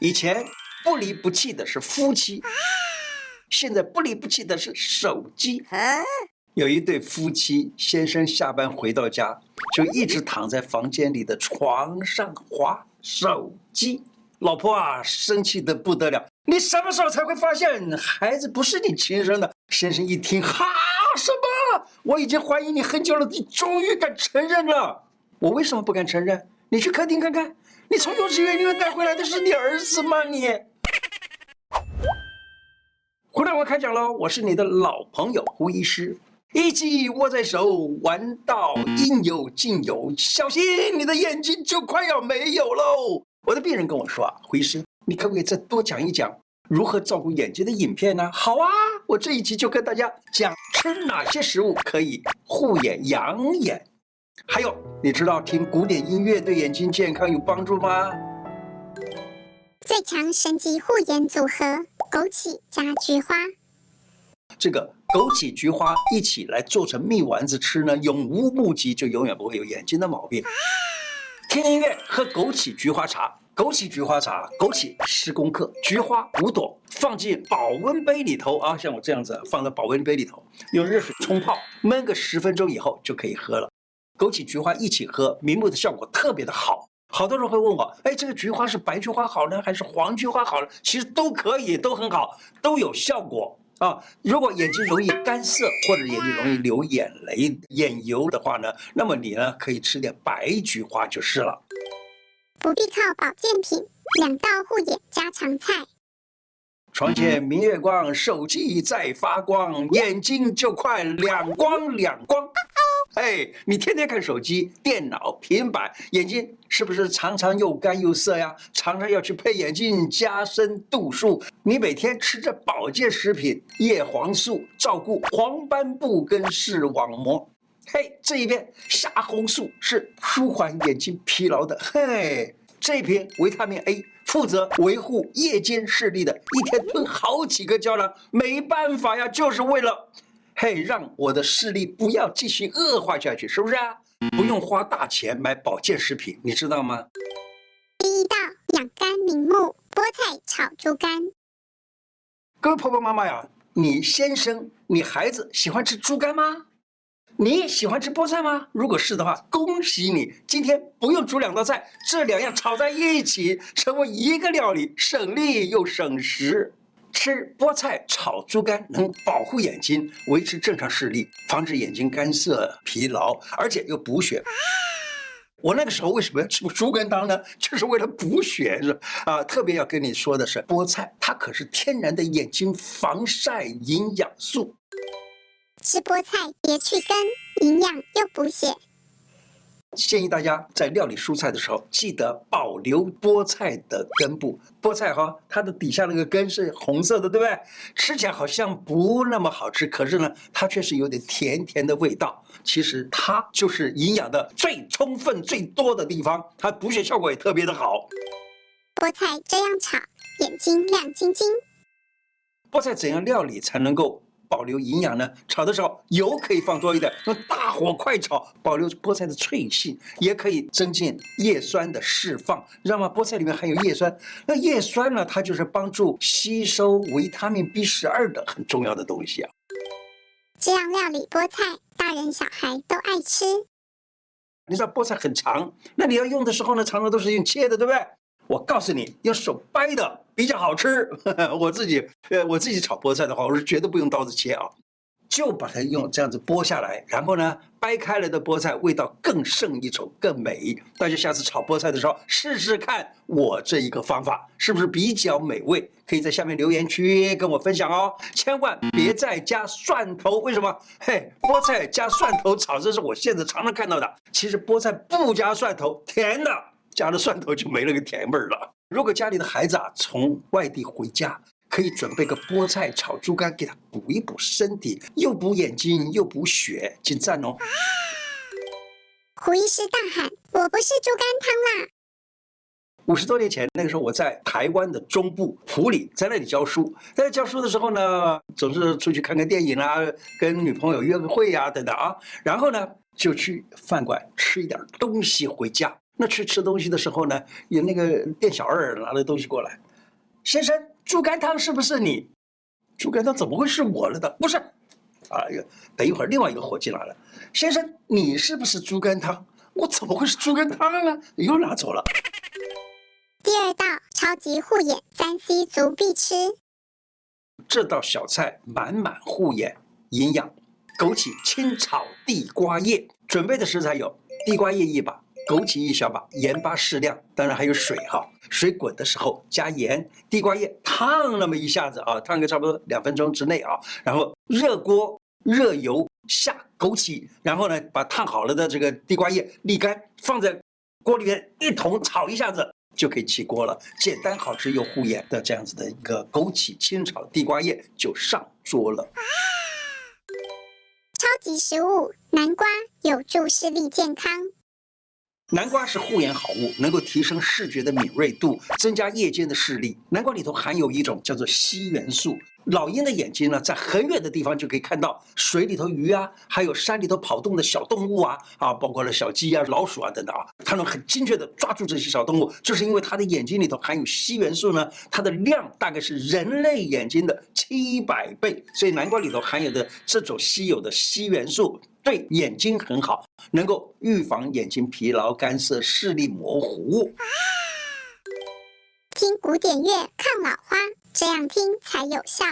以前不离不弃的是夫妻，现在不离不弃的是手机。有一对夫妻，先生下班回到家，就一直躺在房间里的床上划手机。老婆啊，生气的不得了。你什么时候才会发现孩子不是你亲生的？先生一听，哈，什么？我已经怀疑你很久了，你终于敢承认了。我为什么不敢承认？你去客厅看看，你从幼稚园里面带回来的是你儿子吗？你。胡大夫开讲喽，我是你的老朋友胡医师。一机握在手，玩到应有尽有，小心你的眼睛就快要没有喽。我的病人跟我说啊，胡医师，你可不可以再多讲一讲如何照顾眼睛的影片呢？好啊，我这一集就跟大家讲吃哪些食物可以护眼养眼。还有，你知道听古典音乐对眼睛健康有帮助吗？最强神级护眼组合：枸杞加菊花。这个枸杞、菊花一起来做成蜜丸子吃呢，永无目疾，就永远不会有眼睛的毛病。听音乐，喝枸杞菊花茶。枸杞菊花茶，枸杞十公克，菊花五朵，放进保温杯里头啊，像我这样子放在保温杯里头，用热水冲泡，焖个十分钟以后就可以喝了。枸杞菊花一起喝，明目的效果特别的好。好多人会问我，哎，这个菊花是白菊花好呢，还是黄菊花好呢？其实都可以，都很好，都有效果。啊，如果眼睛容易干涩或者眼睛容易流眼泪、眼油的话呢，那么你呢可以吃点白菊花就是了。不必靠保健品，两道护眼家常菜。床前明月光，手机在发光，眼睛就快两光两光。哎，你天天看手机、电脑、平板，眼睛是不是常常又干又涩呀？常常要去配眼镜，加深度数。你每天吃着保健食品叶黄素，照顾黄斑部跟视网膜。嘿，这一片虾红素是舒缓眼睛疲劳的。嘿，这一瓶维他命 A 负责维护夜间视力的，一天吞好几个胶囊，没办法呀，就是为了。嘿，让我的视力不要继续恶化下去，是不是啊？不用花大钱买保健食品，你知道吗？第一道养肝明目菠菜炒猪肝。各位婆婆妈妈呀，你先生、你孩子喜欢吃猪肝吗？你喜欢吃菠菜吗？如果是的话，恭喜你，今天不用煮两道菜，这两样炒在一起，成为一个料理，省力又省时。吃菠菜炒猪肝能保护眼睛，维持正常视力，防止眼睛干涩、疲劳，而且又补血。我那个时候为什么要吃猪肝汤呢？就是为了补血，是啊。特别要跟你说的是，菠菜它可是天然的眼睛防晒营养素。吃菠菜别去根，营养又补血。建议大家在料理蔬菜的时候，记得保留菠菜的根部。菠菜哈，它的底下那个根是红色的，对不对？吃起来好像不那么好吃，可是呢，它却是有点甜甜的味道。其实它就是营养的最充分、最多的地方，它补血效果也特别的好。菠菜这样炒，眼睛亮晶晶。菠菜怎样料理才能够保留营养呢？炒的时候油可以放多一点，用大火快炒，保留菠菜的脆性，也可以增进叶酸的释放。知道吗？菠菜里面含有叶酸，那叶酸呢，它就是帮助吸收维他命 B 十二的很重要的东西啊。这样料理菠菜，大人小孩都爱吃。你知道菠菜很长，那你要用的时候呢，常常都是用切的，对不对？我告诉你，用手掰的比较好吃。我自己，呃，我自己炒菠菜的话，我是绝对不用刀子切啊，就把它用这样子剥下来，然后呢，掰开了的菠菜味道更胜一筹，更美。大家下次炒菠菜的时候试试看，我这一个方法是不是比较美味？可以在下面留言区跟我分享哦。千万别再加蒜头，为什么？嘿，菠菜加蒜头炒，这是我现在常常看到的。其实菠菜不加蒜头，甜的。加了蒜头就没那个甜味儿了。如果家里的孩子啊从外地回家，可以准备个菠菜炒猪肝给他补一补身体，又补眼睛又补血，请赞哦！胡医师大喊：“我不是猪肝汤啦！”五十多年前，那个时候我在台湾的中部埔里，在那里教书。在教书的时候呢，总是出去看看电影啊，跟女朋友约个会呀、啊，等等啊。然后呢，就去饭馆吃一点东西回家。那去吃东西的时候呢，有那个店小二拿了东西过来，先生，猪肝汤是不是你？猪肝汤怎么会是我了的？不是，啊，等一会儿另外一个伙计来了，先生，你是不是猪肝汤？我怎么会是猪肝汤呢？又拿走了。第二道超级护眼三 C 族必吃，这道小菜满满护眼营养，枸杞清炒地瓜叶。准备的食材有地瓜叶一把。枸杞一小把，盐巴适量，当然还有水哈。水滚的时候加盐，地瓜叶烫那么一下子啊，烫个差不多两分钟之内啊。然后热锅热油下枸杞，然后呢把烫好了的这个地瓜叶沥干，放在锅里面一同炒一下子就可以起锅了。简单好吃又护眼的这样子的一个枸杞清炒地瓜叶就上桌了。超级食物南瓜有助视力健康。南瓜是护眼好物，能够提升视觉的敏锐度，增加夜间的视力。南瓜里头含有一种叫做硒元素，老鹰的眼睛呢，在很远的地方就可以看到水里头鱼啊，还有山里头跑动的小动物啊，啊，包括了小鸡啊、老鼠啊等等啊，它能很精确地抓住这些小动物，就是因为它的眼睛里头含有硒元素呢，它的量大概是人类眼睛的七百倍，所以南瓜里头含有的这种稀有的硒元素。对眼睛很好，能够预防眼睛疲劳、干涩、视力模糊。听古典乐抗老花，这样听才有效。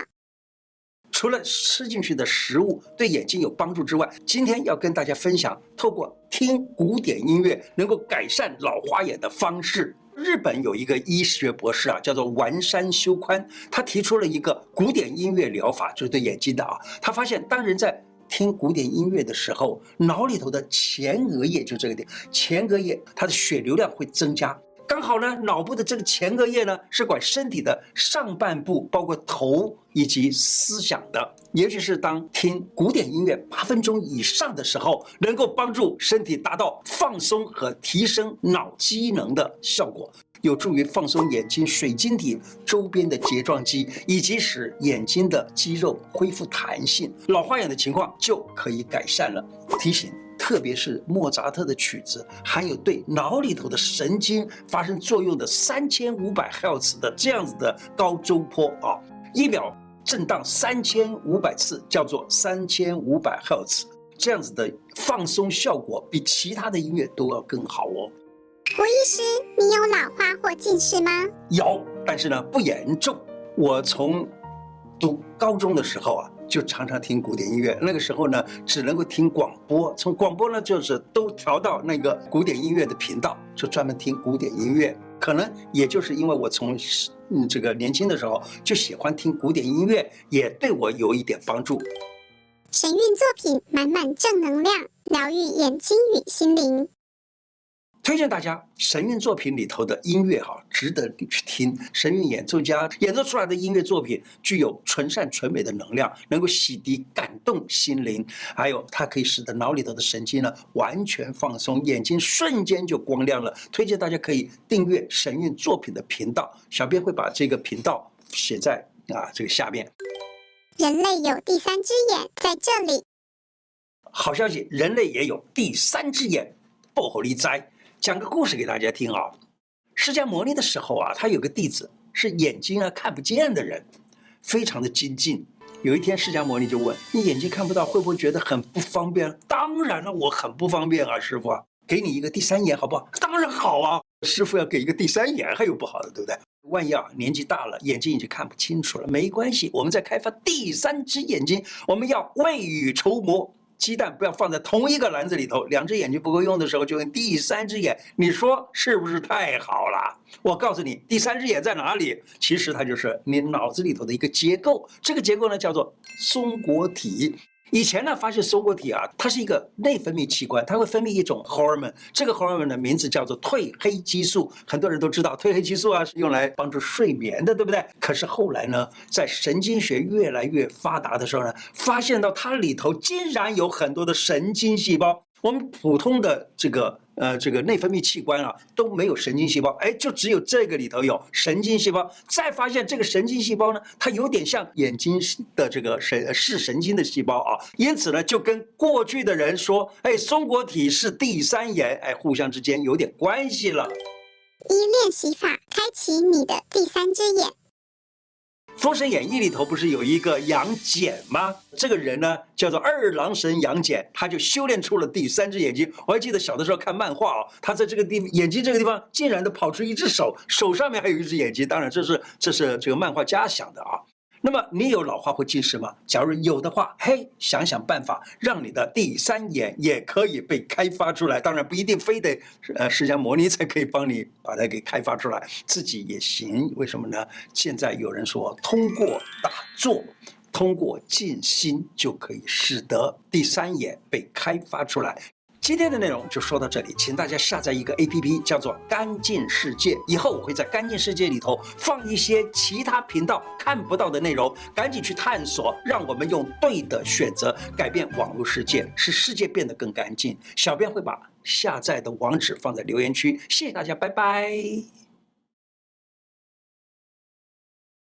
除了吃进去的食物对眼睛有帮助之外，今天要跟大家分享，透过听古典音乐能够改善老花眼的方式。日本有一个医学博士啊，叫做丸山修宽，他提出了一个古典音乐疗法，就是对眼睛的啊。他发现，当人在听古典音乐的时候，脑里头的前额叶就这个点，前额叶它的血流量会增加。刚好呢，脑部的这个前额叶呢是管身体的上半部，包括头以及思想的。尤其是当听古典音乐八分钟以上的时候，能够帮助身体达到放松和提升脑机能的效果。有助于放松眼睛水晶体周边的睫状肌，以及使眼睛的肌肉恢复弹性，老花眼的情况就可以改善了。提醒，特别是莫扎特的曲子，含有对脑里头的神经发生作用的三千五百赫兹的这样子的高周波啊，一秒震荡三千五百次，叫做三千五百赫兹，这样子的放松效果比其他的音乐都要更好哦。胡医师，你有老花或近视吗？有，但是呢不严重。我从读高中的时候啊，就常常听古典音乐。那个时候呢，只能够听广播，从广播呢就是都调到那个古典音乐的频道，就专门听古典音乐。可能也就是因为我从嗯这个年轻的时候就喜欢听古典音乐，也对我有一点帮助。神韵作品满满正能量，疗愈眼睛与心灵。推荐大家神韵作品里头的音乐哈，值得你去听。神韵演奏家演奏出来的音乐作品具有纯善纯美的能量，能够洗涤感动心灵，还有它可以使得脑里头的神经呢完全放松，眼睛瞬间就光亮了。推荐大家可以订阅神韵作品的频道，小编会把这个频道写在啊这个下面。人类有第三只眼在这里。好消息，人类也有第三只眼，薄荷利哉。讲个故事给大家听啊！释迦牟尼的时候啊，他有个弟子是眼睛啊看不见的人，非常的精进。有一天，释迦牟尼就问：“你眼睛看不到，会不会觉得很不方便？”“当然了，我很不方便啊，师傅啊，给你一个第三眼好不好？”“当然好啊，师傅要给一个第三眼，还有不好的，对不对？万一啊年纪大了，眼睛已经看不清楚了，没关系，我们再开发第三只眼睛，我们要未雨绸缪。”鸡蛋不要放在同一个篮子里头，两只眼睛不够用的时候，就用第三只眼，你说是不是太好了？我告诉你，第三只眼在哪里？其实它就是你脑子里头的一个结构，这个结构呢叫做松果体。以前呢，发现松果体啊，它是一个内分泌器官，它会分泌一种 hormone，这个 hormone 的名字叫做褪黑激素。很多人都知道，褪黑激素啊是用来帮助睡眠的，对不对？可是后来呢，在神经学越来越发达的时候呢，发现到它里头竟然有很多的神经细胞。我们普通的这个呃这个内分泌器官啊都没有神经细胞，哎，就只有这个里头有神经细胞。再发现这个神经细胞呢，它有点像眼睛的这个神视神经的细胞啊，因此呢，就跟过去的人说，哎，松果体是第三眼，哎，互相之间有点关系了。一练习法开启你的第三只眼。《封神演义》里头不是有一个杨戬吗？这个人呢叫做二郎神杨戬，他就修炼出了第三只眼睛。我还记得小的时候看漫画啊，他在这个地眼睛这个地方竟然都跑出一只手，手上面还有一只眼睛。当然这是这是这个漫画家想的啊。那么你有老花或近视吗？假如有的话，嘿，想想办法，让你的第三眼也可以被开发出来。当然不一定非得呃释迦牟尼才可以帮你把它给开发出来，自己也行。为什么呢？现在有人说，通过打坐，通过静心，就可以使得第三眼被开发出来。今天的内容就说到这里，请大家下载一个 APP，叫做“干净世界”。以后我会在“干净世界”里头放一些其他频道看不到的内容，赶紧去探索，让我们用对的选择改变网络世界，使世界变得更干净。小编会把下载的网址放在留言区，谢谢大家，拜拜。